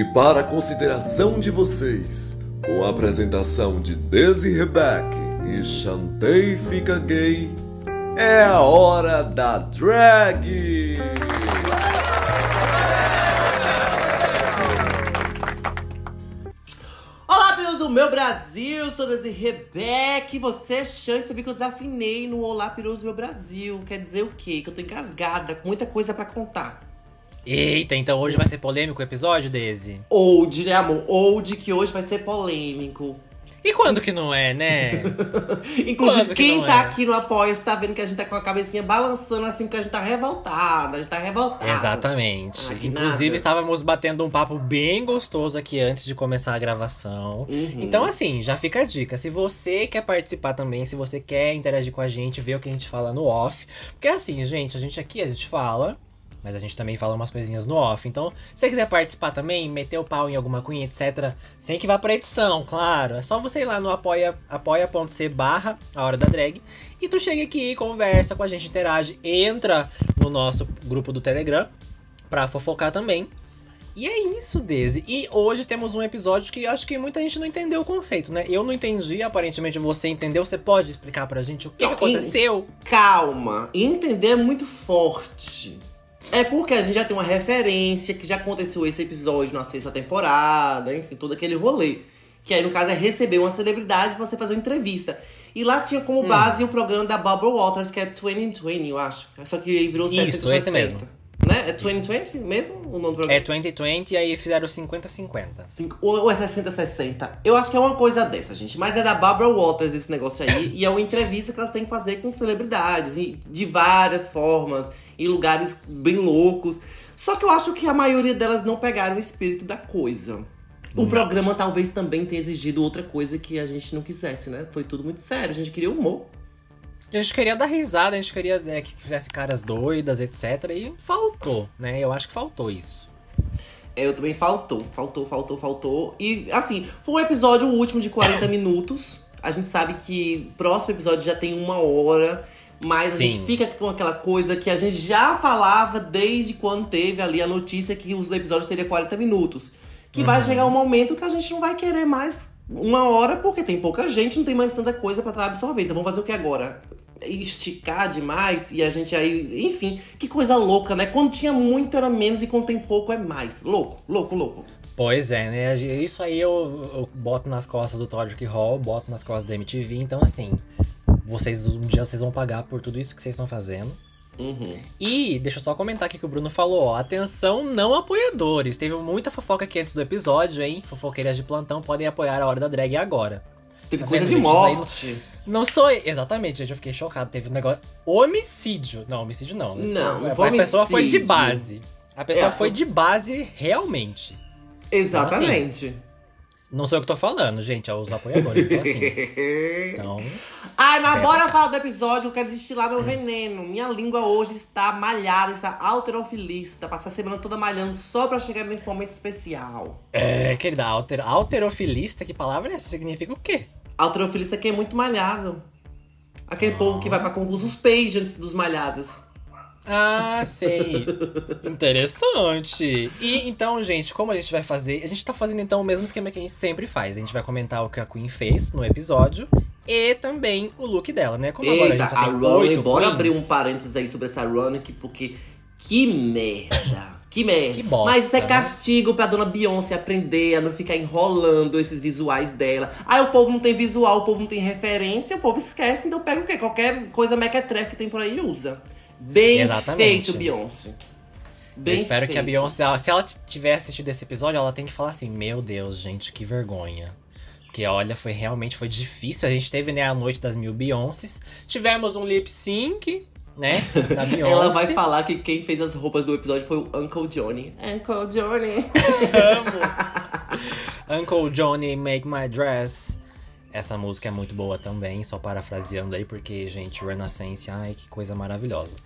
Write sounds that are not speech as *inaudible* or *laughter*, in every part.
E para a consideração de vocês, com a apresentação de Desi Rebeck e Chantei Fica Gay, é a hora da drag! Olá, pelos do meu Brasil, sou Desi Rebeck, você é Chante, você viu que eu desafinei no Olá, Pelos do meu Brasil. Quer dizer o quê? Que eu tô engasgada, com muita coisa pra contar. Eita, então hoje vai ser polêmico o episódio, Daisy? Old, né, amor? Old, que hoje vai ser polêmico. E quando que não é, né? *laughs* Inclusive, que quem tá é? aqui no Apoia tá vendo que a gente tá com a cabecinha balançando assim, porque a gente tá revoltada, a gente tá revoltada. Exatamente. Ah, Inclusive, nada. estávamos batendo um papo bem gostoso aqui antes de começar a gravação. Uhum. Então, assim, já fica a dica. Se você quer participar também, se você quer interagir com a gente, ver o que a gente fala no off. Porque assim, gente, a gente aqui, a gente fala. Mas a gente também fala umas coisinhas no off. Então, se você quiser participar também, meter o pau em alguma cunha, etc., sem que vá pra edição, claro. É só você ir lá no apoia, apoia.c barra a hora da drag. E tu chega aqui, conversa com a gente, interage, entra no nosso grupo do Telegram pra fofocar também. E é isso, Daisy. E hoje temos um episódio que acho que muita gente não entendeu o conceito, né? Eu não entendi, aparentemente você entendeu. Você pode explicar pra gente o que, que Não, aconteceu? Calma, entender é muito forte. É porque a gente já tem uma referência que já aconteceu esse episódio na sexta temporada, enfim, todo aquele rolê. Que aí, no caso, é receber uma celebridade pra você fazer uma entrevista. E lá tinha Hum. como base o programa da Barbara Waters, que é 2020, eu acho. Só que virou Isso, 60 esse mesmo. Né? É 2020 mesmo o nome do programa? É 2020 e aí fizeram 50-50. Cinco- ou ou é 60-60? Eu acho que é uma coisa dessa, gente. Mas é da Barbara Waters esse negócio aí. e é uma entrevista que elas têm que fazer com celebridades. E de várias formas. Em lugares bem loucos. Só que eu acho que a maioria delas não pegaram o espírito da coisa. O programa talvez também tenha exigido outra coisa que a gente não quisesse, né? Foi tudo muito sério. A gente queria humor. A gente queria dar risada, a gente queria é, que tivesse caras doidas, etc. E faltou, né? Eu acho que faltou isso. É, eu também faltou, faltou, faltou, faltou. E assim, foi um episódio o último de 40 minutos. A gente sabe que próximo episódio já tem uma hora. Mas a Sim. gente fica com aquela coisa que a gente já falava desde quando teve ali a notícia que os episódios teriam 40 minutos. Que vai chegar um momento que a gente não vai querer mais uma hora, porque tem pouca gente, não tem mais tanta coisa pra estar absorvendo. Então vamos fazer o que agora? Esticar demais e a gente aí. Enfim, que coisa louca, né? Quando tinha muito era menos e quando tem pouco é mais. Louco, louco, louco. Pois é, né? Isso aí eu, eu boto nas costas do Todrick Hall, boto nas costas da MTV. Então, assim, vocês um dia vocês vão pagar por tudo isso que vocês estão fazendo. Uhum. E deixa eu só comentar aqui que o Bruno falou, ó. Atenção, não apoiadores. Teve muita fofoca aqui antes do episódio, hein? Fofoqueiras de plantão podem apoiar a hora da drag agora. Teve Tá coisa de morte. Não sou. Exatamente, gente, eu fiquei chocado. Teve um negócio. Homicídio. Não, homicídio não. né? Não, não a, foi a pessoa foi de base. A pessoa É, foi só- de base realmente. Exatamente. Não sou eu que tô falando, gente, é os apoiadores. Então, assim. *laughs* Então. Ai, mas É, bora tá. falar do episódio, eu quero destilar meu veneno. Minha língua hoje está malhada, está alterofilista. Passar a semana toda malhando só pra chegar nesse momento especial. É, querida, alter, alterofilista, que palavra é essa? Significa o quê? Alterofilista que é muito malhado. Aquele povo que vai pra concurso, os pages dos malhados. Ah, sei. Interessante. E então, gente, como a gente vai fazer? A gente tá fazendo então o mesmo esquema que a gente sempre faz. A gente vai comentar o que a Queen fez no episódio e também o look dela, né? Como agora a Eita, gente só a Ronnie, bora queens, abrir um parênteses aí sobre essa Ronnie, que- porque que merda. Que merda. Que bosta, Mas isso é né? castigo pra dona Beyoncé aprender a não ficar enrolando esses visuais dela. Ah, o povo não tem visual, o povo não tem referência, o povo esquece, então pega o quê? Qualquer coisa mequetrefe que tem por aí e usa. Bem Exatamente. feito, Beyoncé. Eu Bem espero feito. que a Beyoncé, ela- se ela tiver assistido esse episódio, ela tem que falar assim: Meu Deus, gente, que vergonha. Porque olha, foi realmente foi difícil. A gente teve né, a noite das mil Beyoncés. Tivemos um lip sync, né? Da *laughs* Beyoncé. Ela vai falar que quem fez as roupas do episódio foi o Uncle Johnny. Uncle Johnny. Amo. *laughs* Uncle Johnny Make My Dress. Essa música é muito boa também, só parafraseando aí, porque, gente, Renaissance, ai, que coisa maravilhosa.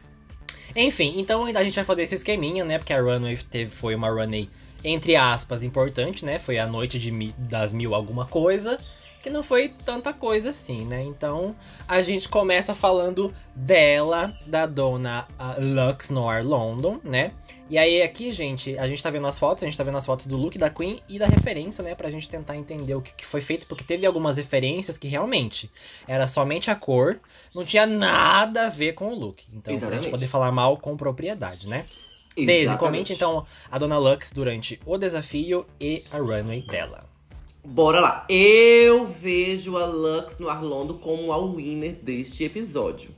Enfim, então a gente vai fazer esse esqueminha, né? Porque a runway teve, foi uma runway, entre aspas, importante, né? Foi a noite de das mil alguma coisa. Que não foi tanta coisa assim, né? Então a gente começa falando dela, da dona uh, Lux Noir London, né? E aí aqui, gente, a gente tá vendo as fotos, a gente tá vendo as fotos do look da Queen e da referência, né? Pra gente tentar entender o que, que foi feito, porque teve algumas referências que realmente era somente a cor, não tinha nada a ver com o look. Então, Exatamente. pra gente poder falar mal com propriedade, né? Daisy, comente então a Dona Lux durante o desafio e a runway dela. Bora lá. Eu vejo a Lux no Arlondo como a winner deste episódio.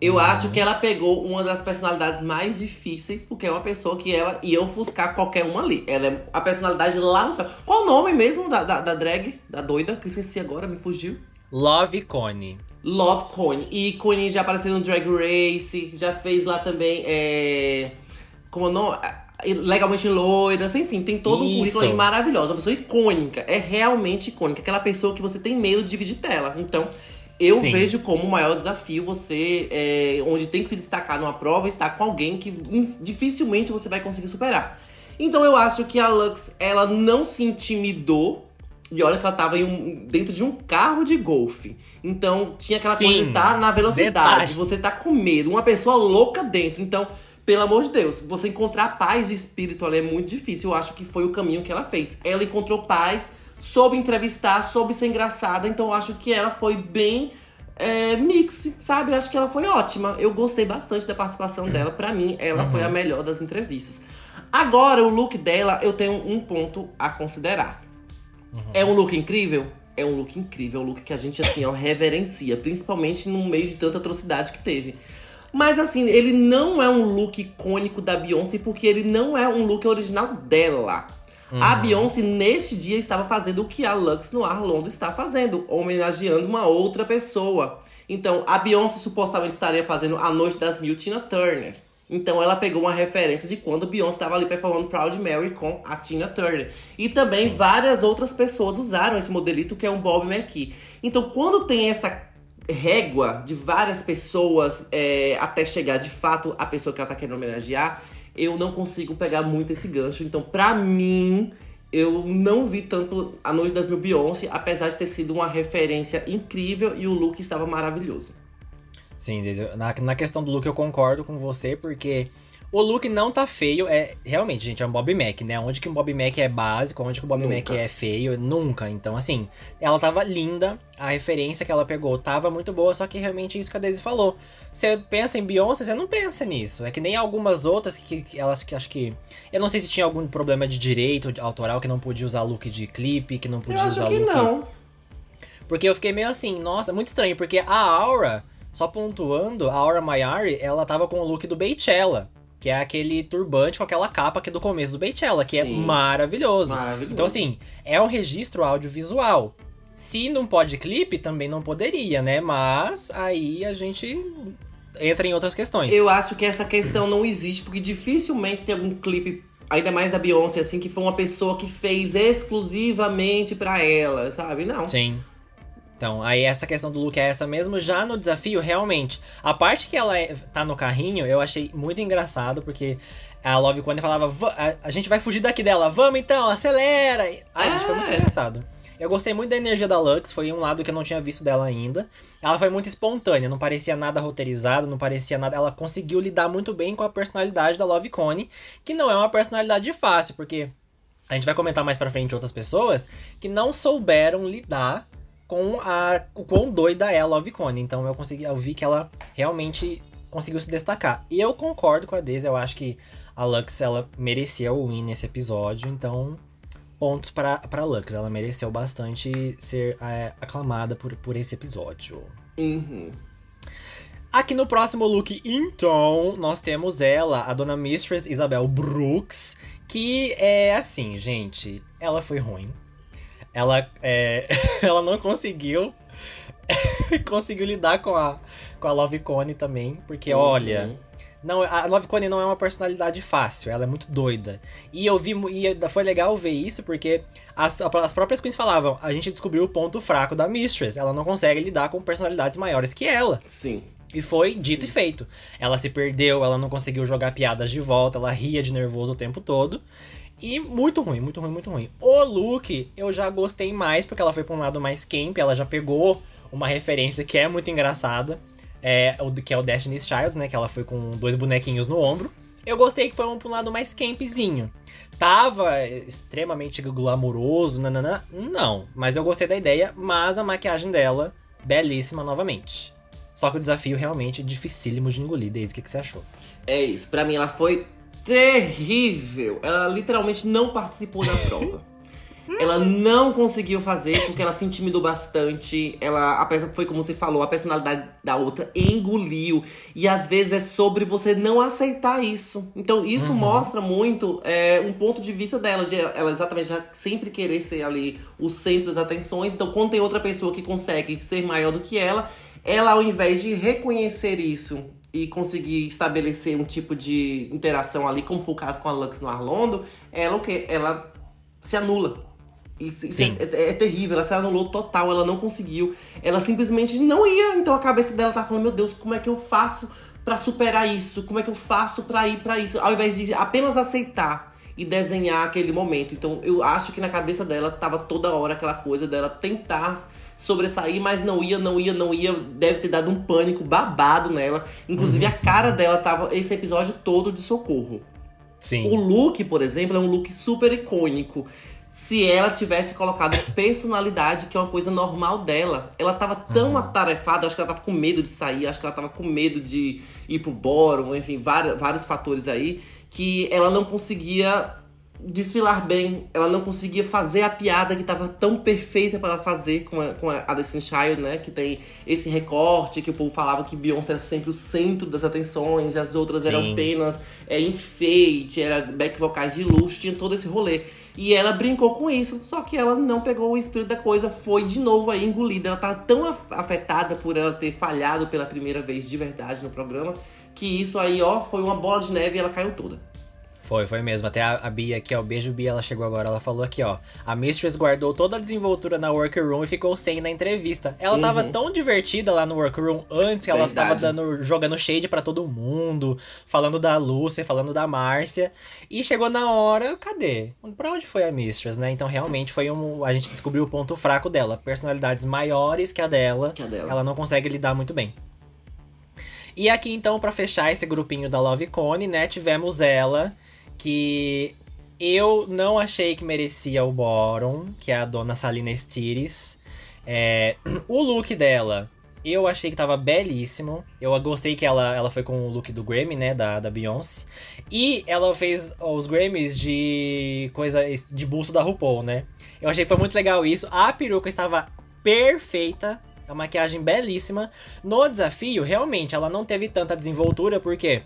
Eu acho que ela pegou uma das personalidades mais difíceis, porque é uma pessoa que ela ia ofuscar qualquer uma ali. Ela é a personalidade lá no céu. Qual o nome mesmo da, da, da drag? Da doida? Que eu esqueci agora, me fugiu. Love Cone. Love Cone. E Cone já apareceu no Drag Race, já fez lá também. É... Como não? Legalmente loiras, enfim, tem todo um Isso. currículo aí maravilhoso. Uma pessoa icônica. É realmente icônica. Aquela pessoa que você tem medo de dividir tela. Então, eu Sim. vejo como o maior desafio você, é, onde tem que se destacar numa prova, estar com alguém que dificilmente você vai conseguir superar. Então eu acho que a Lux, ela não se intimidou. E olha que ela tava um- dentro de um carro de golfe. Então tinha aquela Sim. coisa de estar na velocidade, Detalhe. você tá com medo, uma pessoa louca dentro. Então, pelo amor de Deus, você encontrar paz de espírito ali é muito difícil. Eu acho que foi o caminho que ela fez. Ela encontrou paz, soube entrevistar, soube ser engraçada. Então eu acho que ela foi bem é, mix, sabe? Eu acho que ela foi ótima. Eu gostei bastante da participação dela. Pra mim, ela foi a melhor das entrevistas. Agora, o look dela, eu tenho um ponto a considerar. É um look incrível? É um look incrível, é um look que a gente, assim, ó, reverencia. Principalmente no meio de tanta atrocidade que teve. Mas, assim, ele não é um look icônico da Beyoncé, porque ele não é um look original dela. A Beyoncé, neste dia, estava fazendo o que a Lux Noir London está fazendo, homenageando uma outra pessoa. Então, a Beyoncé supostamente estaria fazendo A Noite das Mil Tina Turner. Então, ela pegou uma referência de quando Beyoncé estava ali performando Proud Mary com a Tina Turner. E também várias outras pessoas usaram esse modelito que é um Bob McKee. Então, quando tem essa régua de várias pessoas é, até chegar de fato a pessoa que ela tá querendo homenagear, eu não consigo pegar muito esse gancho. Então, pra mim, eu não vi tanto A Noite das Mil Beyoncé, apesar de ter sido uma referência incrível e o look estava maravilhoso. Sim, na, na questão do look eu concordo com você, porque o look não tá feio. É realmente, gente, é um Bob Mac, né? Onde que um Bob Mac é básico, onde que o Bob Nunca. Mac é feio, nunca. Então, assim, ela tava linda, a referência que ela pegou tava muito boa, só que realmente é isso que a Daisy falou. Você pensa em Beyoncé, você não pensa nisso. É que nem algumas outras que, que elas que acho que. Eu não sei se tinha algum problema de direito autoral que não podia usar look de clipe, que não Eu podia acho usar que look. não. Porque eu fiquei meio assim, nossa, muito estranho, porque a Aura, só pontuando, a Aura Mayari, ela tava com o look do Beychella, que é aquele turbante com aquela capa que é do começo do Beychella, que é Sim. maravilhoso. Maravilhoso. Então, assim, é um registro audiovisual. Se não pode clipe, também não poderia, né? Mas aí a gente entra em outras questões. Eu acho que essa questão não existe, porque dificilmente tem algum clipe, ainda mais da Beyoncé, assim, que foi uma pessoa que fez exclusivamente pra ela, sabe? Não. Sim. Então, aí essa questão do look é essa mesmo. Já no desafio, realmente, a parte que ela é- tá no carrinho, eu achei muito engraçado, porque a Love Conde falava, "Va- a, gente vai fugir daqui dela, vamos então, acelera! Ai, gente, foi muito É. engraçado. Eu gostei muito da energia da Lux, foi um lado que eu não tinha visto dela ainda. Ela foi muito espontânea, não parecia nada roteirizado, não parecia nada. Ela conseguiu lidar muito bem com a personalidade da Love Cone, que não é uma personalidade fácil, porque a gente vai comentar mais pra frente outras pessoas que não souberam lidar com a o quão doida é a Love Cone. Então eu consegui, eu vi que ela realmente conseguiu se destacar. E eu concordo com a Daisy, eu acho que a Lux ela merecia o win nesse episódio, então pontos pra, pra Lux, ela mereceu bastante ser é, aclamada por, por esse episódio. Uhum. Aqui no próximo look, então, nós temos ela, a dona Mistress Isabel Brooks, que é assim, gente, ela foi ruim. Ela, é, *laughs* ela não conseguiu *laughs* conseguiu lidar com a, com a Love Cone também, porque olha, Uhum. não, a Love Cone não é uma personalidade fácil, ela é muito doida. E eu vi, e foi legal ver isso, porque as, as própriras queens falavam, a gente descobriu o ponto fraco da Mistress, ela não consegue lidar com personalidades maiores que ela. Sim. E foi dito Sim. e feito. Ela se perdeu, ela não conseguiu jogar piadas de volta, ela ria de nervoso o tempo todo. E muito ruim, muito ruim, muito ruim. O look eu já gostei mais, porque ela foi pra um lado mais camp, ela já pegou uma referência que é muito engraçada, é, que é o Destiny's Child, né? Que ela foi com dois bonequinhos no ombro. Eu gostei que foi um, pra um lado mais campzinho. Tava extremamente glamouroso, nananã. Não, mas eu gostei da ideia, mas a maquiagem dela, belíssima novamente. Só que o desafio realmente é dificílimo de engolir, desde o que, que você achou? É isso, pra mim ela foi terrível. Ela literalmente não participou da prova. *laughs* Ela não conseguiu fazer porque ela se intimidou bastante. Ela, a peça foi como você falou, a personalidade da outra engoliu. E às vezes é sobre você não aceitar isso. Então isso Uhum. mostra muito é, um ponto de vista dela, de ela exatamente já sempre querer ser ali o centro das atenções. Então quando tem outra pessoa que consegue ser maior do que ela, ela ao invés de reconhecer isso e conseguir estabelecer um tipo de interação ali, como foi o caso com a Lux no Arlondo, ela o quê? Ela se anula. Isso, isso é, é- é terrível, ela se anulou total, ela não conseguiu. Ela simplesmente não ia. Então a cabeça dela tá falando, meu Deus, como é que eu faço pra superar isso? Como é que eu faço pra ir pra isso? Ao invés de apenas aceitar e desenhar aquele momento. Então eu acho que na cabeça dela tava toda hora aquela coisa dela tentar sobressair, mas não ia, não ia, não ia. Deve ter dado um pânico babado nela. Inclusive a cara dela tava esse episódio todo de socorro. Sim. O look, por exemplo, é um look super icônico. Se ela tivesse colocado *coughs* personalidade, que é uma coisa normal dela. Ela tava tão Uhum. atarefada, acho que ela tava com medo de sair, acho que ela tava com medo de ir pro bórum, enfim, vários, vários fatores aí, que ela não conseguia desfilar bem. Ela não conseguia fazer a piada que tava tão perfeita para ela fazer com a, com a Child, né? Que tem esse recorte que o povo falava que Beyoncé era sempre o centro das atenções e as outras eram Sim. apenas é, enfeite, era back vocais de luxo, tinha todo esse rolê. E ela brincou com isso, só que ela não pegou o espírito da coisa, foi de novo aí engolida. Ela tá tão af- afetada por ela ter falhado pela primeira vez de verdade no programa, que isso aí, ó, foi uma bola de neve e ela caiu toda. Foi, foi mesmo. Até a, a Bia aqui, ó. Beijo, Bia. Ela chegou agora. Ela falou aqui, ó. A Mistress guardou toda a desenvoltura na workroom e ficou sem na entrevista. Ela tava Uhum. tão divertida lá no workroom antes que ela tava Verdade. dando, jogando shade pra todo mundo, falando da Lúcia, falando da Márcia. E chegou na hora, cadê? Pra onde foi a Mistress, né? Então realmente foi um. A gente descobriu o ponto fraco dela. Personalidades maiores que a dela. Que a dela. Ela não consegue lidar muito bem. E aqui então, pra fechar esse grupinho da Love Cone, né, tivemos ela, que eu não achei que merecia o Boron, que é a dona Salina Stires. É, *clears throat* o look dela, eu achei que tava belíssimo. Eu gostei que ela, ela foi com o look do Grammy, né, da, da Beyoncé. E ela fez os Grammys de coisa de busto da RuPaul, né? Eu achei que foi muito legal isso. A peruca estava perfeita, a maquiagem belíssima. No desafio, realmente, ela não teve tanta desenvoltura, porque,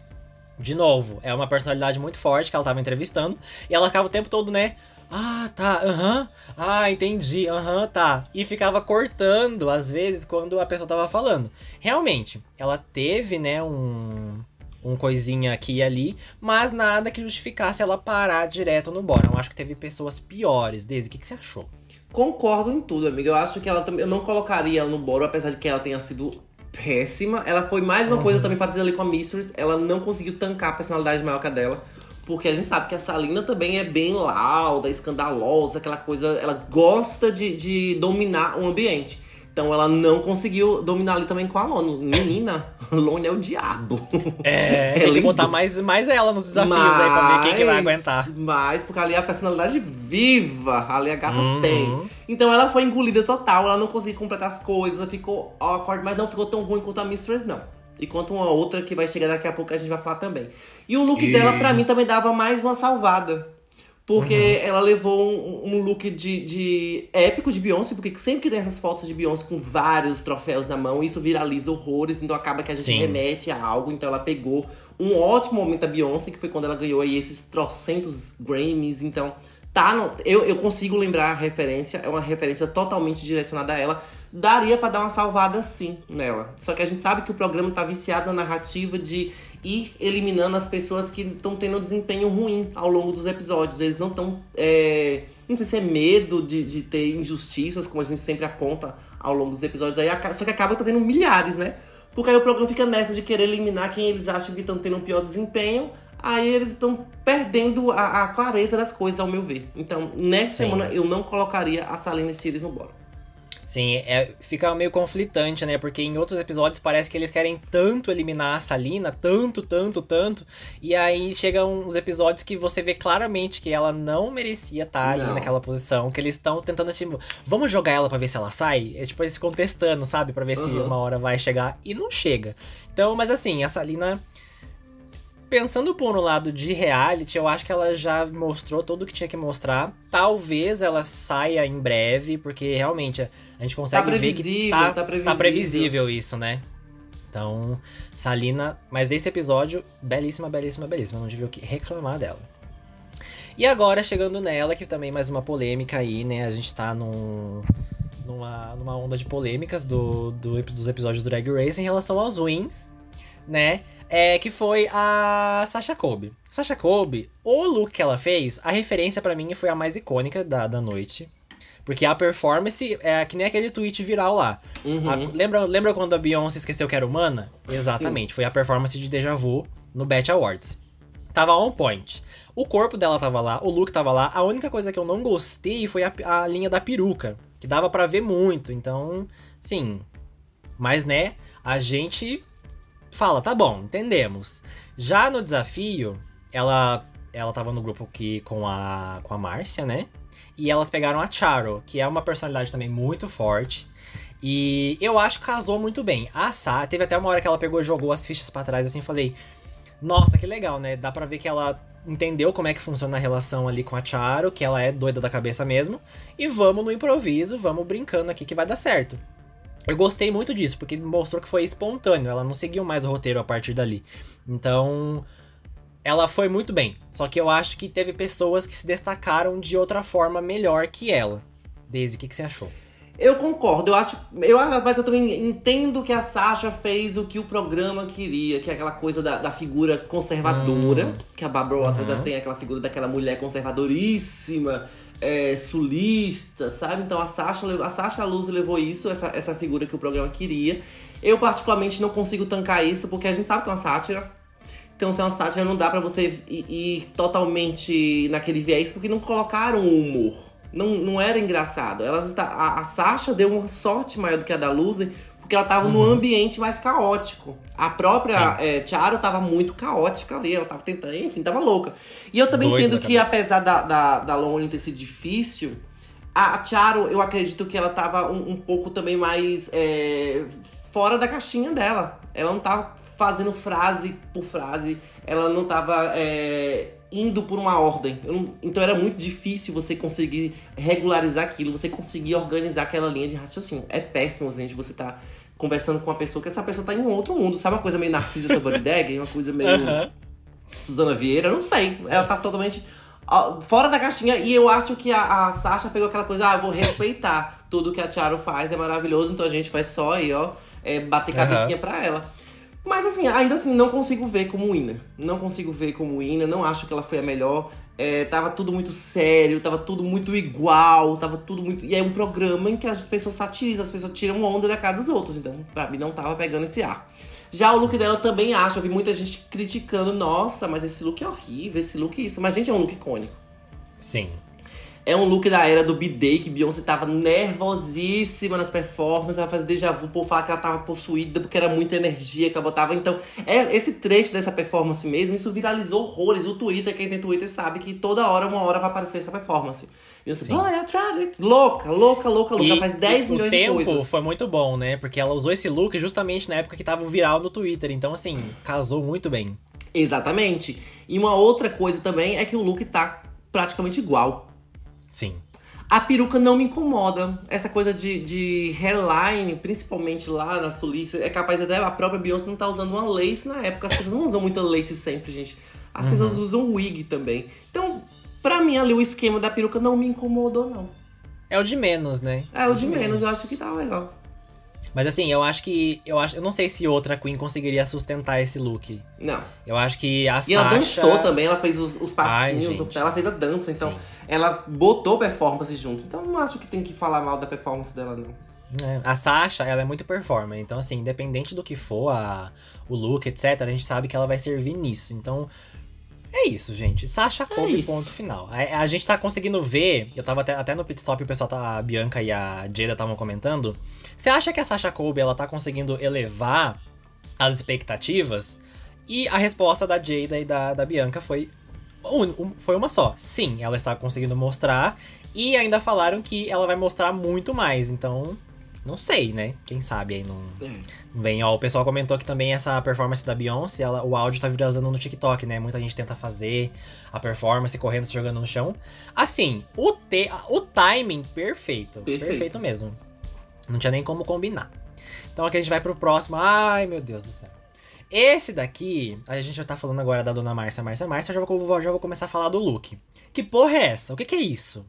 de novo, é uma personalidade muito forte que ela tava entrevistando. E ela ficava o tempo todo, né? Ah, tá, aham. Ah, entendi, aham, tá. E ficava cortando, às vezes, quando a pessoa tava falando. Realmente, ela teve, né, um. Um coisinha aqui e ali, mas nada que justificasse ela parar direto no bora. Eu acho que teve pessoas piores. Desde o que, que você achou? Concordo em tudo, amiga. Eu acho que ela também. Eu não colocaria ela no boro, apesar de que ela tenha sido péssima. Ela foi mais uma coisa também parecida ali com a Mistress. Ela não conseguiu tancar a personalidade maior que a dela. Porque a gente sabe que a Salina também é bem lauda, escandalosa, aquela coisa. Ela gosta de, de dominar o ambiente. Então ela não conseguiu dominar ali também com a Lone. Menina, *laughs* Lone é o diabo. É, É *laughs* tem que botar mais, mais ela nos desafios aí pra ver quem que vai aguentar. Mas, porque ali é a personalidade viva, ali a gata Uhum. tem. Então ela foi engolida total, ela não conseguiu completar as coisas, ficou awkward, mas não ficou tão ruim quanto a Mistress, não. E quanto uma outra que vai chegar daqui a pouco a gente vai falar também. E o look E- dela, pra mim, também dava mais uma salvada. Porque Uhum. ela levou um, um look de, de épico de Beyoncé, porque sempre que tem essas fotos de Beyoncé com vários troféus na mão, isso viraliza horrores, então acaba que a gente Sim. remete a algo. Então ela pegou um ótimo momento da Beyoncé, que foi quando ela ganhou aí esses trocentos Grammys. Então, tá no, eu, eu consigo lembrar a referência, é uma referência totalmente direcionada a ela. Daria pra dar uma salvada sim nela. Só que a gente sabe que o programa tá viciado na narrativa de ir eliminando as pessoas que estão tendo um desempenho ruim ao longo dos episódios. Eles não estão. não sei se é medo de, de ter injustiças, como a gente sempre aponta ao longo dos episódios. Aí, só que acaba tendo milhares, né? Porque aí o programa fica nessa de querer eliminar quem eles acham que estão tendo um pior desempenho. Aí eles estão perdendo a, a, clareza das coisas, ao meu ver. Então, nessa Sim. semana, eu não colocaria a Salina Stiles no bolo. Sim, é, fica meio conflitante, né? Porque em outros episódios parece que eles querem tanto eliminar a Salina, tanto, tanto, tanto. E aí chegam uns episódios que você vê claramente que ela não merecia estar ali naquela posição. Que eles estão tentando assim, vamos jogar ela para ver se ela sai? É tipo, eles ficam testando, sabe? Pra ver uhum. se uma hora vai chegar. E não chega. Então, mas assim, a Salina pensando por um lado de reality, eu acho que ela já mostrou tudo o que tinha que mostrar. Talvez ela saia em breve, porque realmente a gente consegue tá ver que tá, tá, previsível. tá previsível isso, né? Então, Salina, mas desse episódio, belíssima, belíssima, belíssima. Não tive o que reclamar dela. E agora, chegando nela, que também mais uma polêmica aí, né? A gente tá num, numa, numa onda de polêmicas do, do, dos episódios do Drag Race em relação aos wins, né? É, que foi a Sasha Kobe. Sasha Kobe, o look que ela fez, a referência para mim foi a mais icônica da, da noite. Porque a performance é que nem aquele tweet viral lá. Uhum. A, lembra, lembra quando a Beyoncé esqueceu que era humana? Exatamente, Sim. foi a performance de Deja Vu no Bet Awards. Tava on point. O corpo dela tava lá, o look tava lá. A única coisa que eu não gostei foi a, a linha da peruca, que dava para ver muito. Então, sim. Mas né, a gente fala, tá bom, entendemos. Já no desafio, ela ela tava no grupo aqui com a com a Márcia, né? E elas pegaram a Charo, que é uma personalidade também muito forte. E eu acho que casou muito bem. A Sá, teve até uma hora que ela pegou e jogou as fichas para trás assim, falei: "Nossa, que legal, né? Dá para ver que ela entendeu como é que funciona a relação ali com a Charo, que ela é doida da cabeça mesmo. E vamos no improviso, vamos brincando aqui que vai dar certo. Eu gostei muito disso, porque mostrou que foi espontâneo, ela não seguiu mais o roteiro a partir dali. Então, ela foi muito bem. Só que eu acho que teve pessoas que se destacaram de outra forma melhor que ela. Daisy, o que, que você achou? Eu concordo, eu acho. Eu, mas eu também entendo que a Sasha fez o que o programa queria, que é aquela coisa da, da figura conservadora. Hum. Que a Barbara uhum. tem aquela figura daquela mulher conservadoríssima é, sulista, sabe? Então a Sasha, a Sasha Luz levou isso, essa, essa figura que o programa queria. Eu, particularmente, não consigo tancar isso, porque a gente sabe que é uma sátira. Então, se é uma sátira, não dá para você ir, ir, totalmente naquele viés, porque não colocaram o humor. Não, não era engraçado. Elas está, a, a Sasha deu uma sorte maior do que a da Luz, porque ela tava uhum. num ambiente mais caótico. A própria é, Tiara tava muito caótica ali, ela tava tentando, enfim, tava louca. E eu também entendo que, apesar da, da, da Lonely ter sido difícil, a Tiaro, eu acredito que ela tava um, um pouco também mais é, fora da caixinha dela. Ela não tava fazendo frase por frase, ela não tava é, indo por uma ordem. Não, então era muito difícil você conseguir regularizar aquilo, você conseguir organizar aquela linha de raciocínio. É péssimo, gente, você tá conversando com uma pessoa que essa pessoa tá em um outro mundo. Sabe uma coisa meio Narcisa Tabanideg? uma coisa meio uhum. Suzana Vieira? Não sei. Ela tá totalmente fora da caixinha. E eu acho que a, a Sasha pegou aquela coisa, ah, eu vou respeitar *laughs* tudo que a Tiaro faz, é maravilhoso, então a gente vai só aí, ó, é, bater cabecinha uhum. pra ela. Mas assim, ainda assim, não consigo ver como winner. Não consigo ver como winner, não acho que ela foi a melhor. É, tava tudo muito sério, tava tudo muito igual, tava tudo muito. E é um programa em que as pessoas satirizam, as pessoas tiram onda da cara dos outros. Então, pra mim, não tava pegando esse ar. Já o look dela eu também acho. Eu vi muita gente criticando. Nossa, mas esse look é horrível, esse look é isso. Mas, gente, é um look icônico. Sim. É um look da era do B-Day, que Beyoncé tava nervosíssima nas performances. Ela fazia déjà vu por falar que ela tava possuída porque era muita energia que ela botava. Então, é esse trecho dessa performance mesmo, isso viralizou horrores. O Twitter, quem tem Twitter sabe que toda hora, uma hora vai aparecer essa performance. E assim, oh, é louca, louca, louca, louca. E, faz 10 milhões de coisas. O tempo foi muito bom, né? Porque ela usou esse look justamente na época que tava viral no Twitter. Então, assim, casou muito bem. Exatamente. E uma outra coisa também é que o look tá praticamente igual. Sim. A peruca não me incomoda. Essa coisa de, de hairline, principalmente lá na Suíça, é capaz até a própria Beyoncé não tá usando uma lace na época. As pessoas não usam muita lace sempre, gente. As uhum. pessoas usam wig também. Então, pra mim, ali o esquema da peruca não me incomodou, não. É o de menos, né? É o de, de menos. menos, eu acho que tá legal. Mas assim, eu acho que. Eu, acho, eu não sei se outra Queen conseguiria sustentar esse look. Não. Eu acho que a E ela dançou também, ela fez os, os passinhos, Ai, ela fez a dança, então Sim. ela botou performance junto. Então não acho que tem que falar mal da performance dela, não. É, a Sasha, ela é muito performer, então assim, independente do que for a, o look, etc, a gente sabe que ela vai servir nisso. Então, É isso, gente. Sasha Colby, isso. ponto final. A, a gente tá conseguindo ver. Eu tava até, até no pit stop, o pessoal tá. A Bianca e a Jada estavam comentando. Você acha que a Sasha Colby ela tá conseguindo elevar as expectativas? E a resposta da Jada e da, da Bianca foi. um- um- foi uma só. Sim, ela está conseguindo mostrar. E ainda falaram que ela vai mostrar muito mais. Então, não sei, né? Quem sabe aí não. É. Bem, ó, o pessoal comentou que também essa performance da Beyoncé, ela, o áudio tá viralizando no TikTok, né? Muita gente tenta fazer a performance correndo, se jogando no chão. Assim, o, te, o timing perfeito, Perfeito. perfeito. mesmo. Não tinha nem como combinar. Então aqui a gente vai pro próximo. Ai, meu Deus do céu. Esse daqui, a gente já tá falando agora da dona Márcia, Márcia, Márcia, eu já vou, já vou começar a falar do look. Que porra é essa? O que que é isso?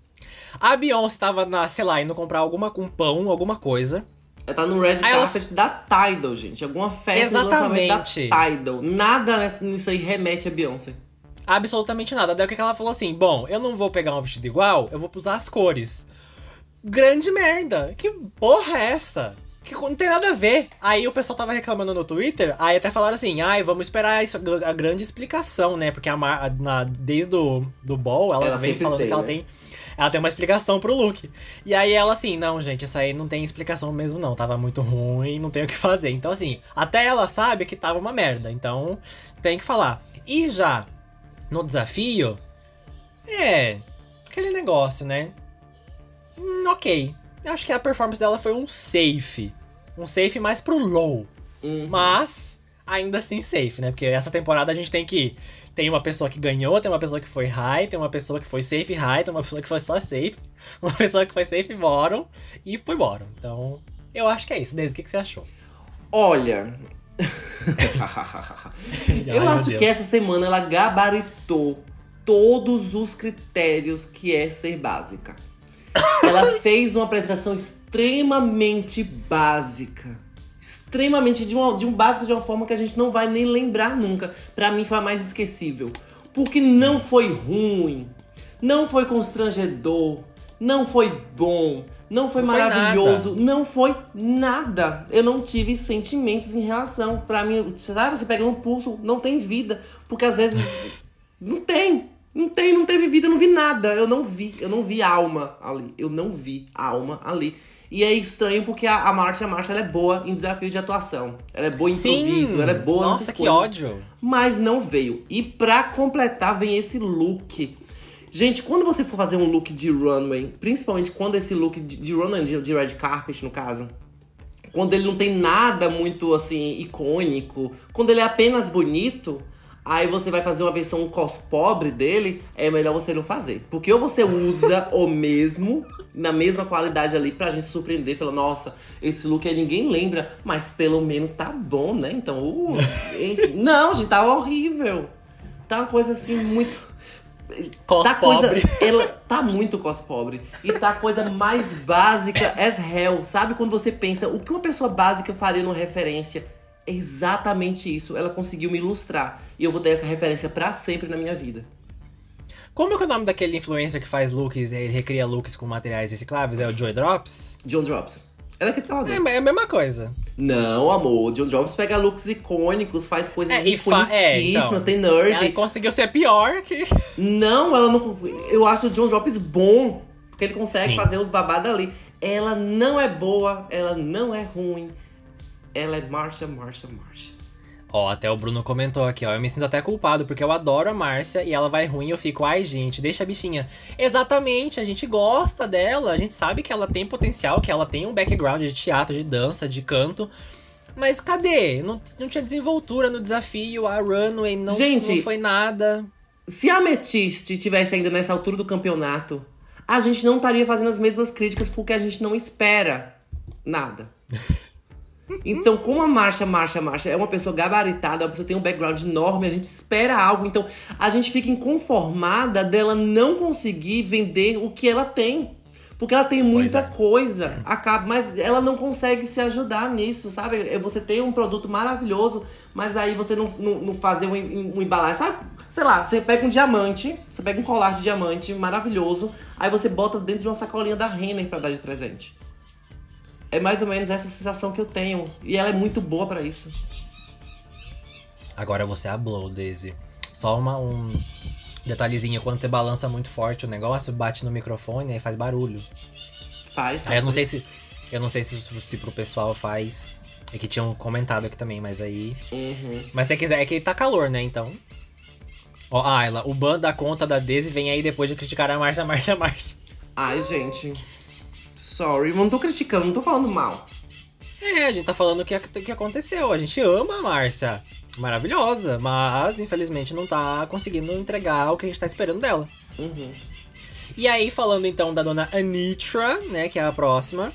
A Beyoncé tava na, sei lá, indo comprar alguma, um pão, alguma coisa. Ela tá no red Aí ela- carpet da Tidal, gente. Alguma festa de lançamento Exatamente. da Tidal. Nada nisso aí remete a Beyoncé. Absolutamente nada. Daí o que ela falou assim? Bom, eu não vou pegar um vestido igual, eu vou usar as cores. Grande merda. Que porra é essa? Que não tem nada a ver. Aí o pessoal tava reclamando no Twitter, aí até falaram assim, ai, vamos esperar isso, a grande explicação, né? Porque a Mar, na, desde o do Ball, ela, Ela vem falando tem, que ela né? tem. Ela tem uma explicação pro look. E aí ela assim, não, gente, isso aí não tem explicação mesmo, não. Tava muito ruim, não tem o que fazer. Então, assim, até ela sabe que tava uma merda. Então, tem que falar. E já no desafio, é. Aquele negócio, né? Hum, ok. Eu acho que a performance dela foi um safe. Um safe mais pro low. Uhum. Mas, ainda assim, safe, né? Porque essa temporada a gente tem que. Tem uma pessoa que ganhou, tem uma pessoa que foi high, tem uma pessoa que foi safe high, tem uma pessoa que foi só safe, *laughs* uma pessoa que foi safe bottom e foi bottom. Então, eu acho que é isso. Desde o que, que você achou? Olha. *laughs* Eu acho que essa semana ela gabaritou todos os critérios que é ser básica. *laughs* Ela fez uma apresentação extremamente básica. Extremamente de um, de um básico de uma forma que a gente não vai nem lembrar nunca. Pra mim foi a mais esquecível. Porque não foi ruim, não foi constrangedor, não foi bom, não foi Não foi maravilhoso, não foi nada. Eu não tive sentimentos em relação. Pra mim, você sabe, você pega no pulso, não tem vida. Porque às vezes *laughs* não tem. Não tem, não teve vida, eu não vi nada. Eu não vi, eu não vi alma ali. Eu não vi alma ali. E é estranho porque a, a Marcia, a Marcia, ela é boa em desafio de atuação. Ela é boa em improviso, ela é boa Nossa, nessas que coisas ódio. mas não veio. E pra completar, vem esse look. Gente, quando você for fazer um look de runway, principalmente quando esse look de, de runway, de, de red carpet, no caso, quando ele não tem nada muito assim icônico, quando ele é apenas bonito, aí você vai fazer uma versão cos pobre dele, é melhor você não fazer. Porque ou você usa *laughs* o mesmo, na mesma qualidade ali, pra gente surpreender, falar, nossa, esse look aí ninguém lembra, mas pelo menos tá bom, né? Então, uh, *laughs* não, gente, tá horrível. Tá uma coisa assim muito. Cos tá pobre. coisa. *laughs* Ela tá muito cos pobre. E tá a coisa mais básica as hell. Sabe quando você pensa o que uma pessoa básica faria numa referência? É exatamente isso. Ela conseguiu me ilustrar. E eu vou ter essa referência pra sempre na minha vida. Como é que é o nome daquele influencer que faz looks, ele recria looks com materiais recicláveis? É o Joy Drops? John Drops. Ela é aqui de Salvador. É, é a mesma coisa. Não, amor. John Drops pega looks icônicos, faz coisas É, fa- é, então. tem nerve. Ela conseguiu ser pior que. Não, ela não. Eu acho o John Drops bom. Porque ele consegue Sim. fazer os babados ali. Ela não é boa, ela não é ruim. Ela é marcha, marcha, marcha. Ó, até o Bruno comentou aqui, ó. Eu me sinto até culpado, porque eu adoro a Márcia e ela vai ruim e eu fico, ai, gente, deixa a bichinha. Exatamente, a gente gosta dela, a gente sabe que ela tem potencial, que ela tem um background de teatro, de dança, de canto. Mas cadê? Não, não tinha desenvoltura no desafio, a runway não, Gente, não foi nada. Se a Amethyst tivesse ainda nessa altura do campeonato, a gente não estaria fazendo as mesmas críticas porque a gente não espera nada. *laughs* Então, como a Marcha, Marcha, Marcha é uma pessoa gabaritada, uma pessoa que tem um background enorme, a gente espera algo. Então, a gente fica inconformada dela não conseguir vender o que ela tem. Porque ela tem muita é. coisa, acaba, mas ela não consegue se ajudar nisso, sabe? É, Você tem um produto maravilhoso, mas aí você não, não, não fazer um, um embalagem, sabe? Sei lá, você pega um diamante, você pega um colar de diamante maravilhoso, aí você bota dentro de uma sacolinha da Renner pra dar de presente. É mais ou menos essa sensação que eu tenho. E ela é muito boa pra isso. Agora você hablou, Daisy. Só uma, um detalhezinho, quando você balança muito forte o negócio, bate no microfone e faz barulho. Faz, faz. Aí eu não sei se. Eu não sei se, se pro pessoal faz. É que tinham comentado aqui também, mas aí. Uhum. Mas se você quiser, é que tá calor, né? Então. Ó, Ayla, o ban da conta da Daisy vem aí depois de criticar a Márcia, Márcia, Márcia. Ai, gente. Sorry, não tô criticando, não tô falando mal. É, a gente tá falando o que, que aconteceu. A gente ama a Márcia. Maravilhosa, mas infelizmente não tá conseguindo entregar o que a gente tá esperando dela. Uhum. E aí, falando então da dona Anitra, né, que é a próxima,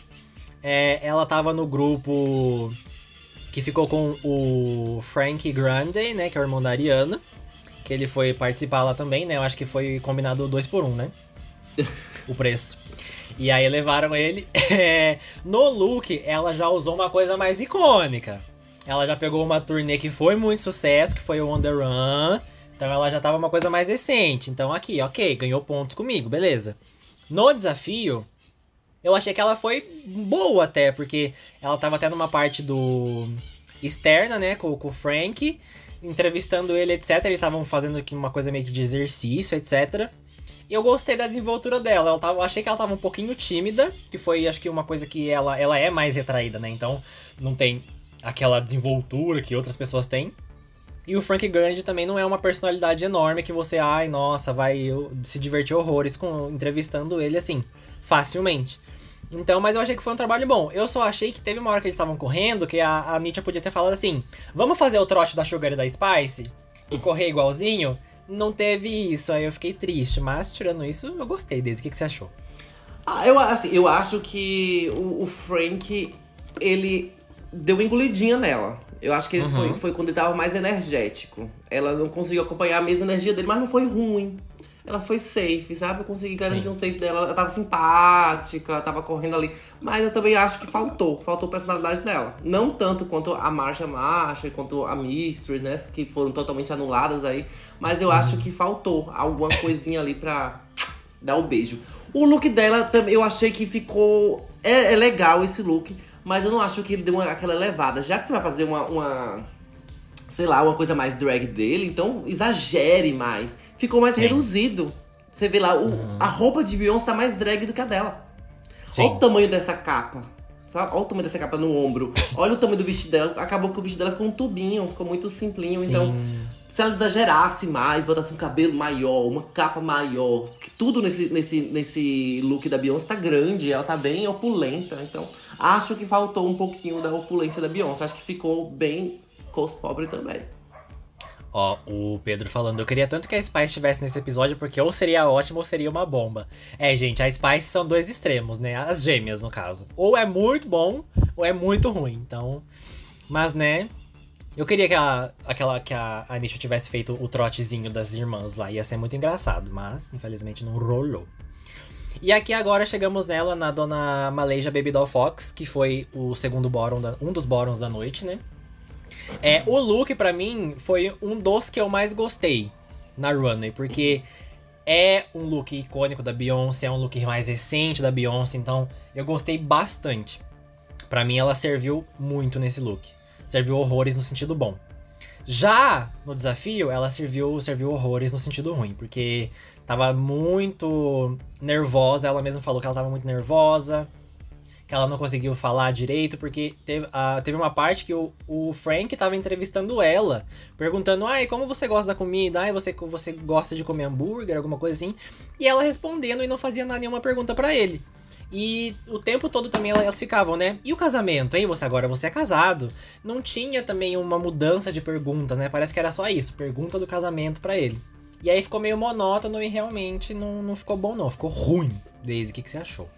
é, ela tava no grupo que ficou com o Frank Grande, né, que é o irmão da Ariana, que ele foi participar lá também, né, eu acho que foi combinado dois por um, né, *laughs* o preço. E aí levaram ele. *laughs* É, no look, ela já usou uma coisa mais icônica. Ela já pegou uma turnê que foi muito sucesso, que foi o On Run. Então ela já tava uma coisa mais recente. Então aqui, ok, ganhou pontos comigo, beleza. No desafio, eu achei que ela foi boa até, porque ela tava até numa parte do externa, né, com, com o Frank, entrevistando ele, etc. Eles estavam fazendo aqui uma coisa meio que de exercício, etc. Eu gostei da desenvoltura dela. Eu tava, achei que ela tava um pouquinho tímida, que foi, acho que, uma coisa que ela, ela é mais retraída, né? Então, não tem aquela desenvoltura que outras pessoas têm. E o Frank Grande também não é uma personalidade enorme que você, ai, nossa, vai se divertir horrores com entrevistando ele assim, facilmente. Então, mas eu achei que foi um trabalho bom. Eu só achei que teve uma hora que eles estavam correndo que a, a Nietzsche podia ter falado assim: vamos fazer o trote da Sugar e da Spice e correr igualzinho não teve isso, aí eu fiquei triste. Mas tirando isso, eu gostei dele. O que, que você achou? Ah, eu, assim, eu acho que o, o Frank, ele deu uma engolidinha nela. Eu acho que ele uhum. foi, foi quando ele tava mais energético. Ela não conseguiu acompanhar a mesma energia dele, mas não foi ruim ela foi safe, sabe? Eu consegui garantir Sim. um safe dela. Ela tava simpática, tava correndo ali. Mas eu também acho que faltou. Faltou personalidade dela. Não tanto quanto a Marcha Marcha, quanto a Mistress, né? Que foram totalmente anuladas aí. Mas eu acho que faltou alguma coisinha ali pra dar o um beijo. O look dela também, eu achei que ficou. É, é, legal esse look, mas eu não acho que ele deu uma, aquela elevada. Já que você vai fazer uma, uma sei lá, uma coisa mais drag dele, então exagere mais. Ficou mais Sim. reduzido. Você vê lá, o, uhum. a roupa de Beyoncé tá mais drag do que a dela. Sim. Olha o tamanho dessa capa. Sabe? Olha o tamanho dessa capa no ombro. Olha o tamanho do vestido dela. Acabou que o vestido dela ficou um tubinho, ficou muito simplinho. Então, Sim. Então, se ela exagerasse mais, botasse um cabelo maior, uma capa maior, que tudo nesse, nesse, nesse look da Beyoncé tá grande, ela tá bem opulenta. Então, acho que faltou um pouquinho da opulência da Beyoncé. Acho que ficou bem cos pobre também. Ó, o Pedro falando, eu queria tanto que a Spice estivesse nesse episódio, porque ou seria ótimo ou seria uma bomba. É, gente, a Spice são dois extremos, né? As gêmeas, no caso. Ou é muito bom, ou é muito ruim. Então. Mas, né? Eu queria que a, aquela, que a Anisha tivesse feito o trotezinho das irmãs lá. Ia ser muito engraçado, mas infelizmente não rolou. E aqui agora chegamos nela, na dona Maleja Baby Doll Fox, que foi o segundo bórum, da, um dos bórons da noite, né? É, o look, para mim, foi um dos que eu mais gostei na Runway, porque é um look icônico da Beyoncé, é um look mais recente da Beyoncé, então eu gostei bastante. Para mim, ela serviu muito nesse look. Serviu horrores no sentido bom. Já no desafio, ela serviu, serviu horrores no sentido ruim, porque tava muito nervosa, ela mesma falou que ela tava muito nervosa, ela não conseguiu falar direito, porque teve, uh, teve uma parte que o, o Frank tava entrevistando ela, perguntando, ai, como você gosta da comida? Ai, você, você gosta de comer hambúrguer, alguma coisa assim? E ela respondendo e não fazia nenhuma pergunta para ele. E o tempo todo também elas ficavam, né? E o casamento, hein? Você agora você é casado. Não tinha também uma mudança de perguntas, né? Parece que era só isso, pergunta do casamento para ele. E aí ficou meio monótono e realmente não, não ficou bom, não. Ficou ruim. Daisy, o que, que você achou?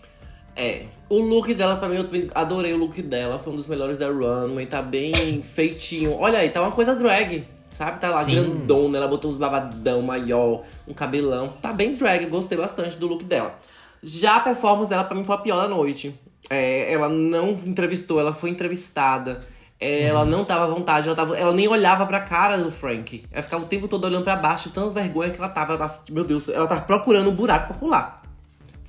É, o look dela pra mim, eu adorei o look dela, foi um dos melhores da Runway, tá bem *coughs* feitinho. Olha aí, tá uma coisa drag, sabe? Tá lá Sim. grandona, ela botou uns babadão maior, um cabelão. Tá bem drag, gostei bastante do look dela. Já a performance dela pra mim foi a pior da noite. É, ela não entrevistou, ela foi entrevistada. É, uhum. Ela não tava à vontade, ela, tava, ela nem olhava pra cara do Frank. Ela ficava o tempo todo olhando pra baixo, tão vergonha que ela tava. Ela meu Deus, ela tava procurando um buraco pra pular.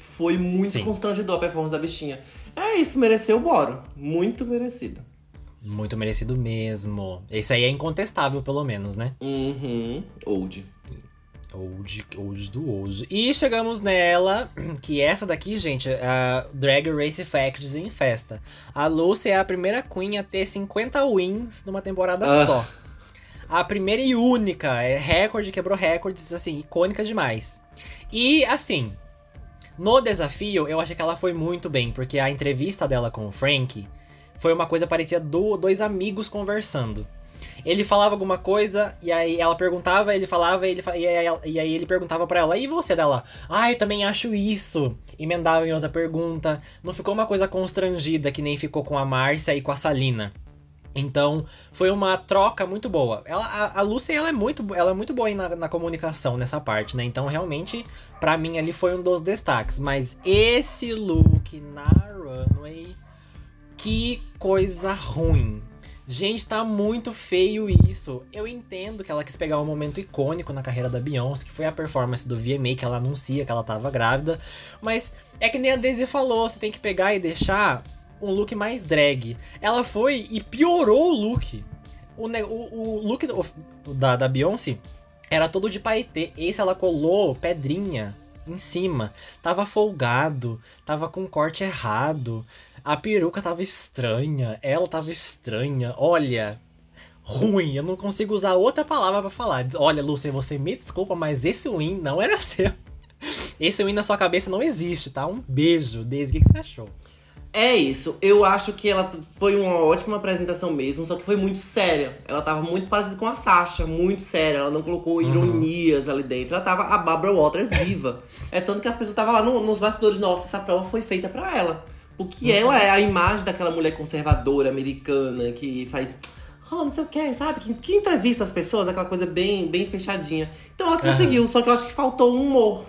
Foi muito Sim. constrangedor a performance da bichinha. É isso, mereceu o boro. Muito merecido. Muito merecido mesmo. Esse aí é incontestável, pelo menos, né? Uhum. Old. Old, old do old. E chegamos nela, *clears throat* que essa daqui, gente, é a Drag Race Facts em festa. A Lucy é a primeira queen a ter 50 wins numa temporada Ah. só. A primeira e única, é recorde, quebrou recordes, assim, icônica demais. E, assim, no desafio, eu achei que ela foi muito bem, porque a entrevista dela com o Frank foi uma coisa parecia do, dois amigos conversando. Ele falava alguma coisa, e aí ela perguntava, ele falava, ele, e, aí, e aí ele perguntava pra ela, e você dela? Ah, eu também acho isso. Emendava em outra pergunta. Não ficou uma coisa constrangida, que nem ficou com a Márcia e com a Salina. Então, foi uma troca muito boa. Ela, a, a Lucy, ela é muito, ela é muito boa na, na comunicação nessa parte, né? Então, realmente, pra mim ali foi um dos destaques. Mas esse look na runway, que coisa ruim. Gente, tá muito feio isso. Eu entendo que ela quis pegar um momento icônico na carreira da Beyoncé, que foi a performance do VMA, que ela anuncia que ela tava grávida. Mas é que nem a Daisy falou, você tem que pegar e deixar um look mais drag. Ela foi e piorou o look. O, o, o look do- da, da Beyoncé era todo de paetê. Esse ela colou pedrinha em cima. Tava folgado, tava com corte errado. A peruca tava estranha, ela tava estranha. Olha, ruim. Eu não consigo usar outra palavra pra falar. Olha, Lúcia, você me desculpa, mas esse win não era *laughs* seu. Esse win na sua cabeça não existe, tá? Um beijo. Desde o que você achou? É isso. Eu acho que ela foi uma ótima apresentação mesmo, só que foi muito séria. Ela tava muito parecida com a Sasha, muito séria. Ela não colocou ironias ali dentro. Ela tava a Barbara Waters viva. É tanto que as pessoas estavam lá no- nos bastidores, nossa, essa prova foi feita pra ela. Porque ela é a imagem daquela mulher conservadora americana que faz. Oh, não sei o que, sabe? Que, que entrevista as pessoas, aquela coisa bem, bem fechadinha. Então ela conseguiu, só que eu acho que faltou um humor.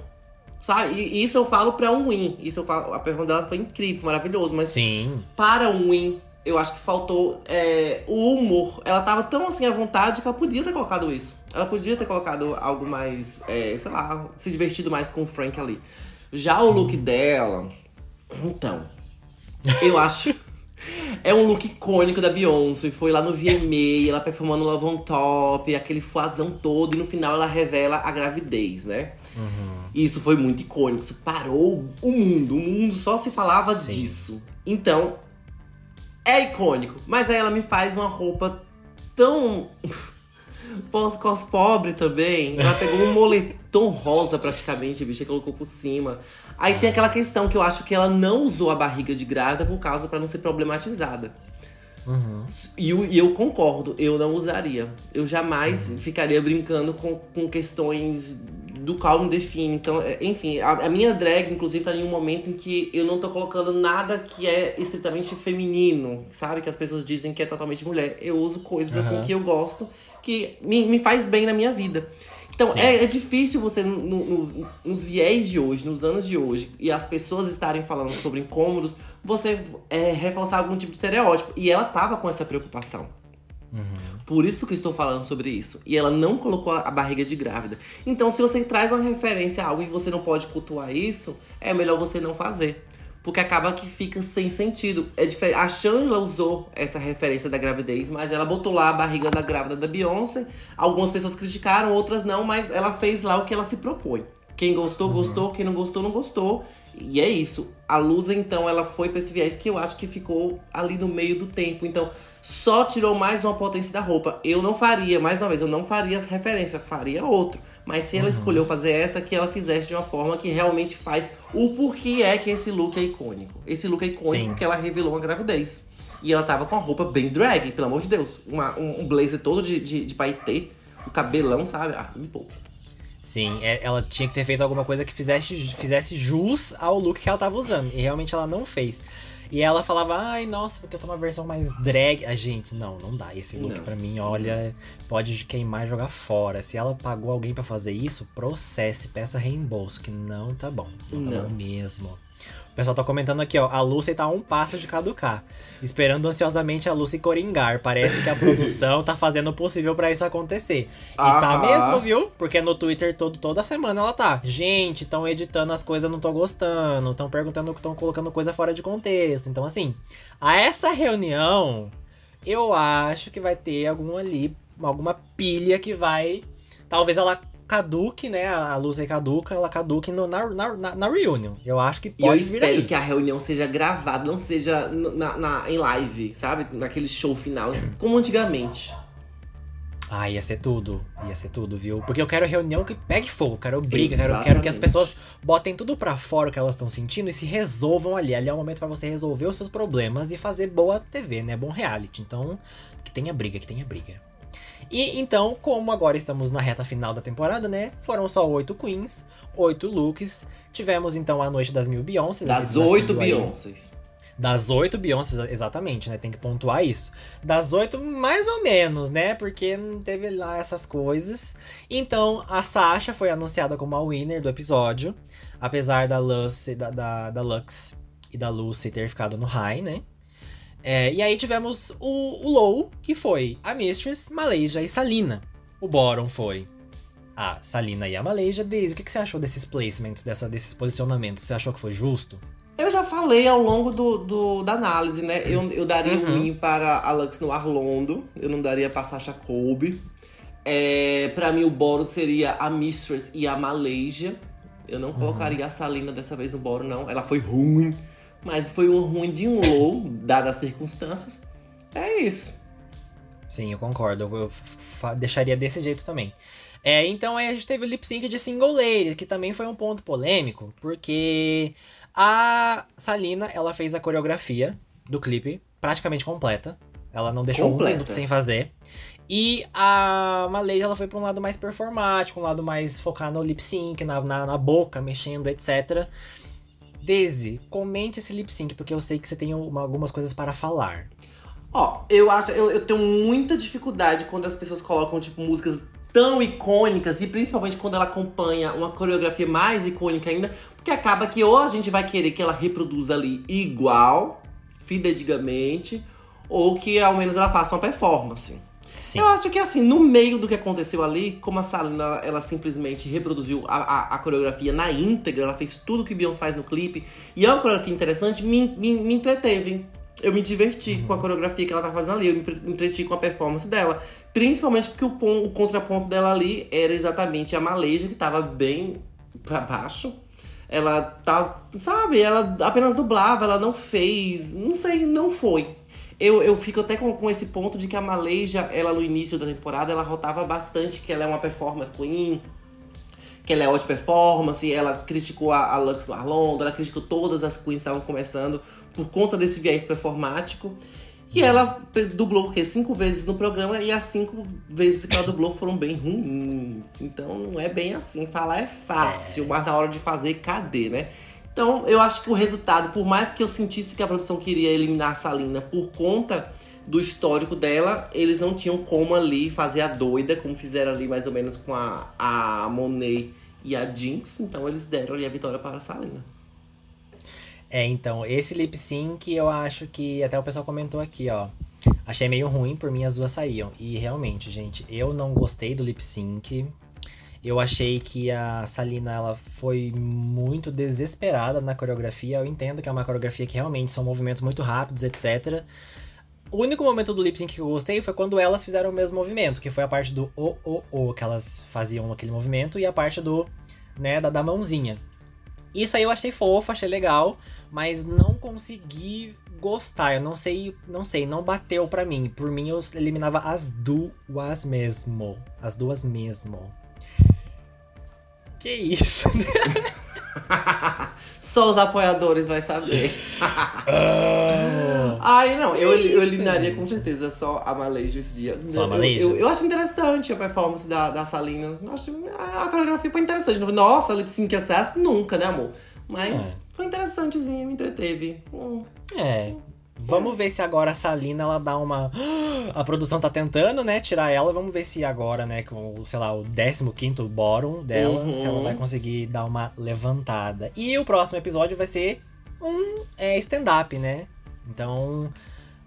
Sabe? E isso eu falo pra um win. Isso eu falo. A pergunta dela foi incrível, maravilhoso. Mas Sim. para um win, eu acho que faltou é, o humor. Ela tava tão assim à vontade que ela podia ter colocado isso. Ela podia ter colocado algo mais, é, sei lá, se divertido mais com o Frank ali. Já o look dela, então, eu acho. *laughs* É um look icônico da Beyoncé. Foi lá no VMA, ela performando Love on Top, aquele fuazão todo, e no final ela revela a gravidez, né? E Isso foi muito icônico, isso parou o mundo. O mundo só se falava Sim. disso. Então, é icônico. Mas aí ela me faz uma roupa tão. *laughs* pós-cos pobre também. Ela pegou um moletom rosa praticamente, bicho, e colocou por cima. Aí tem aquela questão que eu acho que ela não usou a barriga de grávida por causa pra não ser problematizada. Uhum. E eu, eu concordo, eu não usaria. Eu jamais ficaria brincando com, com questões do qual define. Então, é, enfim, a, a minha drag, inclusive, tá em um momento em que eu não tô colocando nada que é estritamente feminino, sabe? Que as pessoas dizem que é totalmente mulher. Eu uso coisas assim Aham. que eu gosto, que me, me faz bem na minha vida. Então, é, é difícil você, no- no- nos viés de hoje, nos anos de hoje, e as pessoas estarem falando sobre incômodos, você é, reforçar algum tipo de estereótipo. E ela tava com essa preocupação. Por isso que estou falando sobre isso. E ela não colocou a barriga de grávida. Então, se você traz uma referência a algo e você não pode cultuar isso, é melhor você não fazer. Porque acaba que fica sem sentido. É diferente. A Shangela usou essa referência da gravidez, mas ela botou lá a barriga da grávida da Beyoncé. Algumas pessoas criticaram, outras não, mas ela fez lá o que ela se propõe. Quem gostou, gostou. Quem não gostou, não gostou. E é isso. A Lusa, então, ela foi pra esse viés que eu acho que ficou ali no meio do tempo. Então, só tirou mais uma potência da roupa. Eu não faria, mais uma vez, eu não faria essa referência, faria outro. Mas se ela escolheu fazer essa, que ela fizesse de uma forma que realmente faz o porquê é que esse look é icônico. Esse look é icônico Sim. porque ela revelou uma gravidez. E ela tava com a roupa bem drag, pelo amor de Deus. Uma- um, um blazer todo de, de, de paetê, o cabelão, sabe? Ah, me poupa. Sim, é- ela tinha que ter feito alguma coisa que fizesse, fizesse jus ao look que ela tava usando. E realmente ela não fez. E ela falava, ai, nossa, porque eu tô uma versão mais drag. A gente, não, não dá. Esse look pra mim, olha, pode queimar e jogar fora. Se ela pagou alguém pra fazer isso, processe, peça reembolso, que não tá bom. Não tá Não. bom mesmo. O pessoal tá comentando aqui, ó. A Lucy tá a um passo de caducar. Esperando ansiosamente a Lucy coringar. Parece que a *laughs* produção tá fazendo o possível pra isso acontecer. E tá Aham. mesmo, viu? Porque no Twitter todo, toda semana ela tá. Gente, estão editando as coisas, não tô gostando. Estão perguntando que estão colocando coisa fora de contexto. Então, assim, a essa reunião, eu acho que vai ter algum ali, alguma pilha que vai. Talvez ela caduque, né? A luz aí caduca, ela caduque no, na, na, na, reunion. Eu acho que E eu pode espero que a reunião seja gravada, não seja na, na- em live, sabe? Naquele show final, assim, como antigamente. Ah, ia ser tudo. Ia ser tudo, viu? Porque eu quero reunião que pegue fogo, quero briga, quero, quero que as pessoas botem tudo pra fora o que elas estão sentindo e se resolvam ali. Ali é o momento pra você resolver os seus problemas e fazer boa TV, né? Bom reality. Então, que tenha briga, que tenha briga. E então, como agora estamos na reta final da temporada, né? Foram só oito queens, oito looks. Tivemos então a noite das mil Beyoncés. Das oito aí. Beyoncés. Das oito Beyoncés, exatamente, né? Tem que pontuar isso. Das oito, mais ou menos, né? Porque não teve lá essas coisas. Então, a Sasha foi anunciada como a winner do episódio. Apesar da Lucy, da, da, da Lux e da Lucy ter ficado no high, né? É, e aí tivemos o, o low, que foi a Mistress, Malaysia e Salina. O bottom foi a Salina e a Malaysia. Daisy, o que, que você achou desses placements, dessa, desses posicionamentos? Você achou que foi justo? Eu já falei ao longo do, do- da análise, né? Eu, eu daria Uhum. um win para a Lux no Arlondo. Eu não daria pra Sasha Colby. É, pra mim, o boro seria a Mistress e a Malaysia. Eu não colocaria a Salina dessa vez no boro, não. Ela foi ruim. Mas foi um ruim de um low, dadas as circunstâncias. É isso. Sim, eu concordo. Eu, deixaria desse jeito também. É, então aí a gente teve o lip sync de Single Lady, que também foi um ponto polêmico, porque a Salina, ela fez a coreografia do clipe praticamente completa. Ela não deixou Completa. um minuto sem fazer. E a Malaysia, ela foi pra um lado mais performático, um lado mais focar no lip sync, na, na, na boca, mexendo, etc. Daisy, comente esse lip sync, porque eu sei que você tem uma- algumas coisas para falar. Ó, eu acho, eu, eu tenho muita dificuldade quando as pessoas colocam, tipo, músicas tão icônicas, e principalmente quando ela acompanha uma coreografia mais icônica ainda, porque acaba que ou a gente vai querer que ela reproduza ali igual, fidedigamente, ou que ao menos ela faça uma performance. Sim. Eu acho que assim, no meio do que aconteceu ali, como a Salina, ela simplesmente reproduziu a, a, a coreografia na íntegra, ela fez tudo que Beyoncé faz no clipe, e é uma coreografia interessante, me, me, me entreteve. Eu me diverti com a coreografia que ela tá fazendo ali, eu me entre- entreti com a performance dela. Principalmente porque o, pon- o contraponto dela ali era exatamente a Malaysia, que tava bem pra baixo. Ela tá, sabe, ela apenas dublava, ela não fez, não sei, não foi. Eu, eu fico até com, com esse ponto de que a Malaysia, ela no início da temporada, ela rotava bastante que ela é uma performer queen, que ela é ótima performance, ela criticou a, a Lux no Arlondo, ela criticou todas as queens que estavam começando por conta desse viés performático. E ela dublou o quê? Cinco vezes no programa e as cinco vezes que ela dublou foram bem ruins. Então não é bem assim. Falar é fácil, mas na hora de fazer, cadê, né? Então eu acho que o resultado, por mais que eu sentisse que a produção queria eliminar a Salina por conta do histórico dela, eles não tinham como ali fazer a doida, como fizeram ali mais ou menos com a, a Monet e a Jinx. Então eles deram ali a vitória para a Salina. É, então, esse lip sync eu acho que até o pessoal comentou aqui, ó. Achei meio ruim, por mim as duas saíam. E realmente, gente, eu não gostei do lip sync. Eu achei que a Salina ela foi muito desesperada na coreografia. Eu entendo que é uma coreografia que realmente são movimentos muito rápidos, etc. O único momento do lip sync que eu gostei foi quando elas fizeram o mesmo movimento, que foi a parte do o o o que elas faziam aquele movimento e a parte do, né, da, da mãozinha. Isso aí eu achei fofo, achei legal, mas não consegui gostar. Eu não sei, não sei, não bateu pra mim. Por mim eu eliminava as duas mesmo, as duas mesmo. Que isso? *laughs* Só os apoiadores vai saber. Amo. Ai, não, eu, eu eliminaria com certeza só a Malaysia esse dia. Só a Eu- Malaysia? Eu, eu, acho interessante a performance da, da Salina. Eu Acho, a, a coreografia foi interessante. Nossa, lip sync acesso? Nunca, né, amor? Mas É. foi interessantezinha, me entreteve. Hum. É. Vamos ver se agora a Salina ela dá uma. *gasps* A produção tá tentando, né, tirar ela. Vamos ver se agora, né, com, sei lá, o 15 bottom dela, Uhum. se ela vai conseguir dar uma levantada. E o próximo episódio vai ser um é, stand-up, né? Então,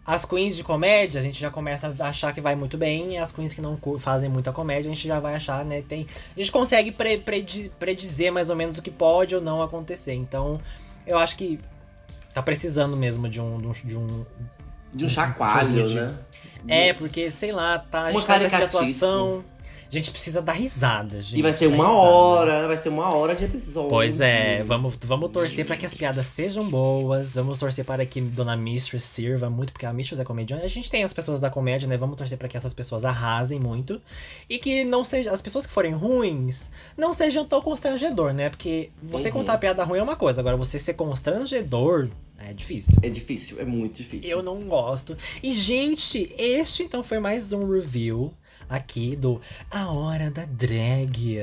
as queens de comédia, a gente já começa a achar que vai muito bem. E as queens que não fazem muita comédia, a gente já vai achar, né? Tem, a gente consegue pre- predi- predizer mais ou menos o que pode ou não acontecer. Então, eu acho que tá precisando mesmo de um, de um, de um, De um chacoalho, né? É, porque, sei lá, tá. A Uma gente tá caricatice. atuação. A gente precisa dar risada, gente. E vai ser uma risada. hora, vai ser uma hora de episódio. Pois é, vamos, vamos torcer pra que as piadas sejam boas. Vamos torcer para que Dona Mistress sirva muito, porque a Mistress é comediante. A gente tem as pessoas da comédia, né? Vamos torcer pra que essas pessoas arrasem muito. E que não seja. As pessoas que forem ruins não sejam tão constrangedor, né? Porque você Uhum. contar piada ruim é uma coisa, agora você ser constrangedor é difícil. É difícil, é muito difícil. Eu não gosto. E, gente, este então foi mais um review aqui do A Hora da Drag.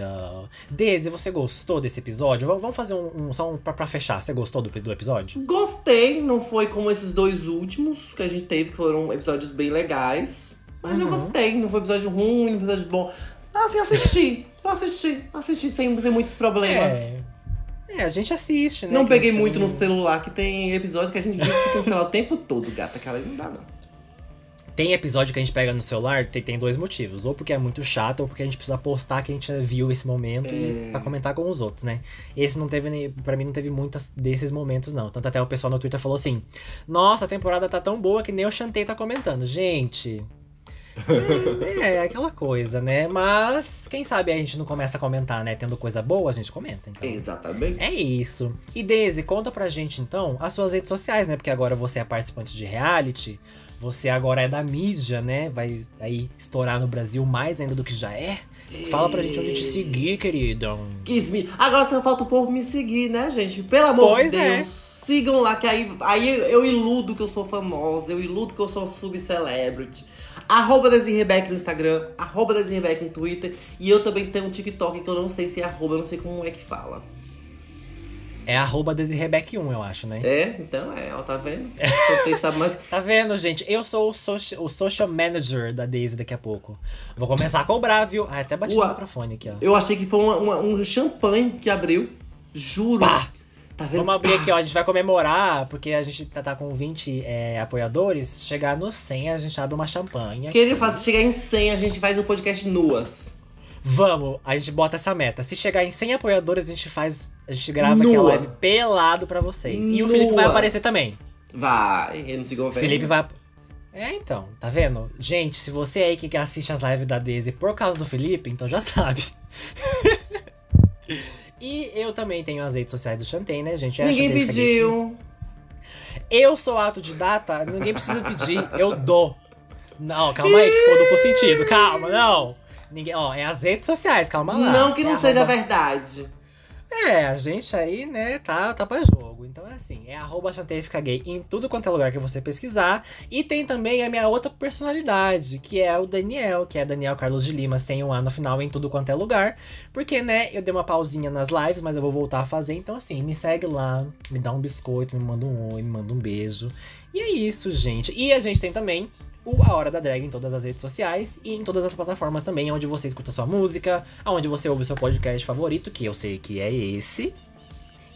Daisy, você gostou desse episódio? Vamos fazer um, um só um pra, pra fechar. Você gostou do, do episódio? Gostei, não foi como esses dois últimos que a gente teve, que foram episódios bem legais. Mas eu Uhum. gostei, não foi episódio ruim, não foi episódio bom. Ah, assim, assisti. Eu assisti, assisti sem, sem muitos problemas. É. É, a gente assiste, né? Não Que peguei muito no celular, que tem episódio que a gente fica no celular o tempo todo, gata. Aquela aí não dá, não. Tem episódio que a gente pega no celular, tem, tem dois motivos. Ou porque é muito chato, ou porque a gente precisa postar que a gente viu esse momento e É. pra comentar com os outros, né? Esse não teve, nem- pra mim não teve muitas desses momentos, não. Tanto até o pessoal no Twitter falou assim: Nossa, a temporada tá tão boa que nem o Chantei tá comentando. Gente. *laughs* É, é aquela coisa, né? Mas quem sabe a gente não começa a comentar, né? Tendo coisa boa, a gente comenta. Então. Exatamente. É isso. E Daisy, conta pra gente então as suas redes sociais, né? Porque agora você é participante de reality, você agora é da mídia, né? Vai aí estourar no Brasil mais ainda do que já é. Fala pra gente onde te seguir, querido. Quis me... Agora só falta o povo me seguir, né, gente? Pelo amor Pois de é. Deus. Sigam lá, que aí, aí eu iludo que eu sou famosa, eu iludo que eu sou subcelebrity. Arroba Desirrebeck no Instagram, arroba Desirrebeck no Twitter. E eu também tenho um TikTok que eu não sei se é arroba, eu não sei como é que fala. É arroba DesiRebeck1, eu acho, né? É? Então é, ó, tá vendo? *laughs* Tá vendo, gente? Eu sou o, o social manager da Daisy daqui a pouco. Vou começar a cobrar, viu? Ah, até bati Ua. no microfone aqui, ó. Eu achei que foi uma- uma- um champanhe que abriu. Juro. Pá! Tá vendo? Vamos abrir aqui, ó. A gente vai *laughs* comemorar, porque a gente tá, tá com 20 é, apoiadores. Chegar no 100, a gente abre uma champanhe. Queria fazer chegar em 100, a gente faz o podcast nuas. Vamos, a gente bota essa meta. Se chegar em 100 apoiadores, a gente faz. A gente grava Nua. aqui a live pelado pra vocês. E o Felipe vai aparecer também. Vai, eu não sigo O Felipe vai. É, então, tá vendo? Gente, se você aí que assiste as lives da Daisy por causa do Felipe, então já *laughs* sabe. e eu também tenho as redes sociais do Chantei, né, gente? É Ninguém pediu. Eu sou autodidata, ninguém precisa pedir, eu dou. Não, calma aí, que ficou duplo sentido. Calma, não. Ninguém, ó, é as redes sociais, calma lá. Não que não É seja arroba- verdade. É, a gente aí, né, tá, tá pra jogo. Então é assim, é arroba Chantei Fica Gay em tudo quanto é lugar que você pesquisar. E tem também a minha outra personalidade, que é o Daniel, que é Daniel Carlos de Lima, sem um A no final, em tudo quanto é lugar. Porque, né, eu dei uma pausinha nas lives, mas eu vou voltar a fazer. Então, assim, me segue lá, me dá um biscoito, me manda um oi, me manda um beijo. E é isso, gente. E a gente tem também o A Hora da Drag em todas as redes sociais e em todas as plataformas também, onde você escuta sua música, onde você ouve seu podcast favorito, que eu sei que é esse.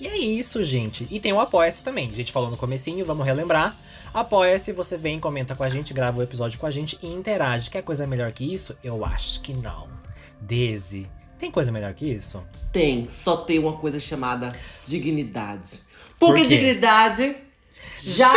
E é isso, gente. E tem o Apoia-se também. A gente falou no comecinho, vamos relembrar. Apoia-se, você vem, comenta com a gente, grava o episódio com a gente e interage. Quer coisa melhor que isso? Eu acho que não. Dese. Tem coisa melhor que isso? Tem, só tem uma coisa chamada dignidade. Por Porque quê? dignidade já